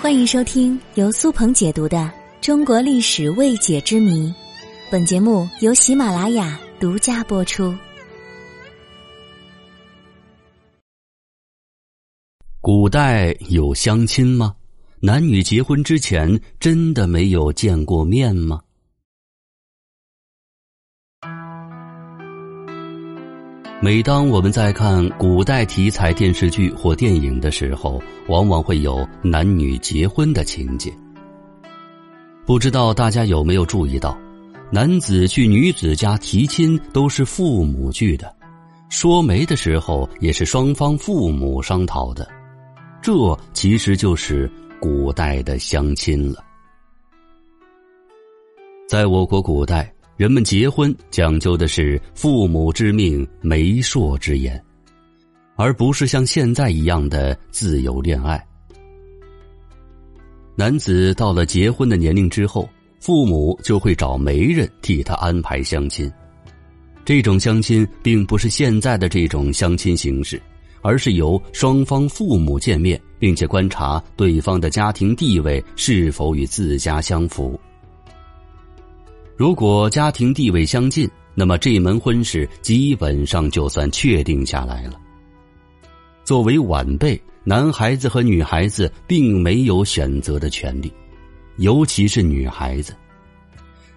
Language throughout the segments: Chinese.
欢迎收听由苏鹏解读的《中国历史未解之谜》，本节目由喜马拉雅独家播出。古代有相亲吗？男女结婚之前真的没有见过面吗？每当我们在看古代题材电视剧或电影的时候，往往会有男女结婚的情节。不知道大家有没有注意到，男子去女子家提亲都是父母去的，说媒的时候也是双方父母商讨的，这其实就是古代的相亲了。在我国古代。人们结婚讲究的是父母之命、媒妁之言，而不是像现在一样的自由恋爱。男子到了结婚的年龄之后，父母就会找媒人替他安排相亲。这种相亲并不是现在的这种相亲形式，而是由双方父母见面，并且观察对方的家庭地位是否与自家相符。如果家庭地位相近，那么这门婚事基本上就算确定下来了。作为晚辈，男孩子和女孩子并没有选择的权利，尤其是女孩子。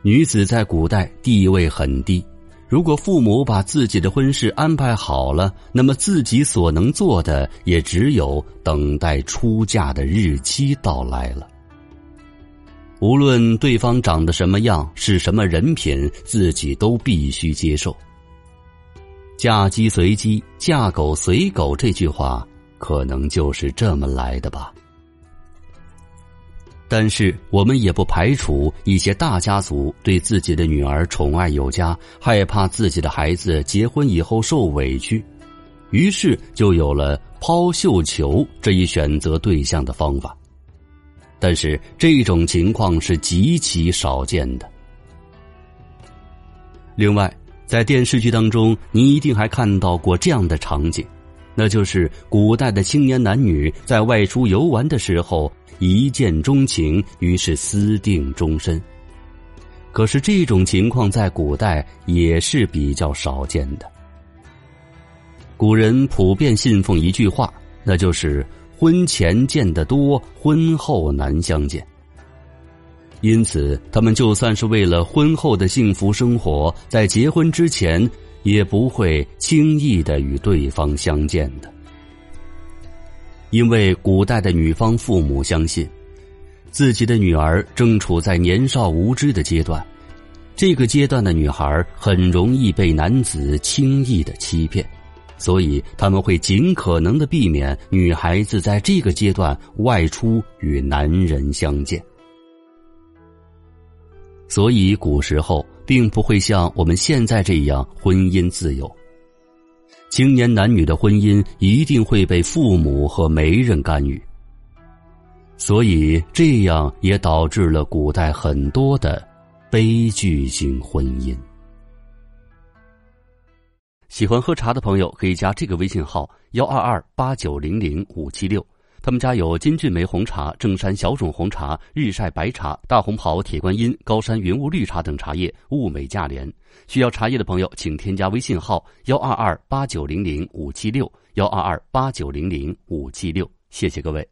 女子在古代地位很低，如果父母把自己的婚事安排好了，那么自己所能做的也只有等待出嫁的日期到来了。无论对方长得什么样，是什么人品，自己都必须接受。嫁鸡随鸡，嫁狗随狗，这句话可能就是这么来的吧。但是，我们也不排除一些大家族对自己的女儿宠爱有加，害怕自己的孩子结婚以后受委屈，于是就有了抛绣球这一选择对象的方法。但是这种情况是极其少见的。另外，在电视剧当中，你一定还看到过这样的场景，那就是古代的青年男女在外出游玩的时候一见钟情，于是私定终身。可是这种情况在古代也是比较少见的。古人普遍信奉一句话，那就是。婚前见得多，婚后难相见。因此，他们就算是为了婚后的幸福生活，在结婚之前也不会轻易的与对方相见的。因为古代的女方父母相信，自己的女儿正处在年少无知的阶段，这个阶段的女孩很容易被男子轻易的欺骗。所以他们会尽可能的避免女孩子在这个阶段外出与男人相见。所以古时候并不会像我们现在这样婚姻自由，青年男女的婚姻一定会被父母和媒人干预。所以这样也导致了古代很多的悲剧性婚姻。喜欢喝茶的朋友可以加这个微信号幺二二八九零零五七六，他们家有金骏眉红茶、正山小种红茶、日晒白茶、大红袍、铁观音、高山云雾绿茶等茶叶，物美价廉。需要茶叶的朋友，请添加微信号幺二二八九零零五七六幺二二八九零零五七六，谢谢各位。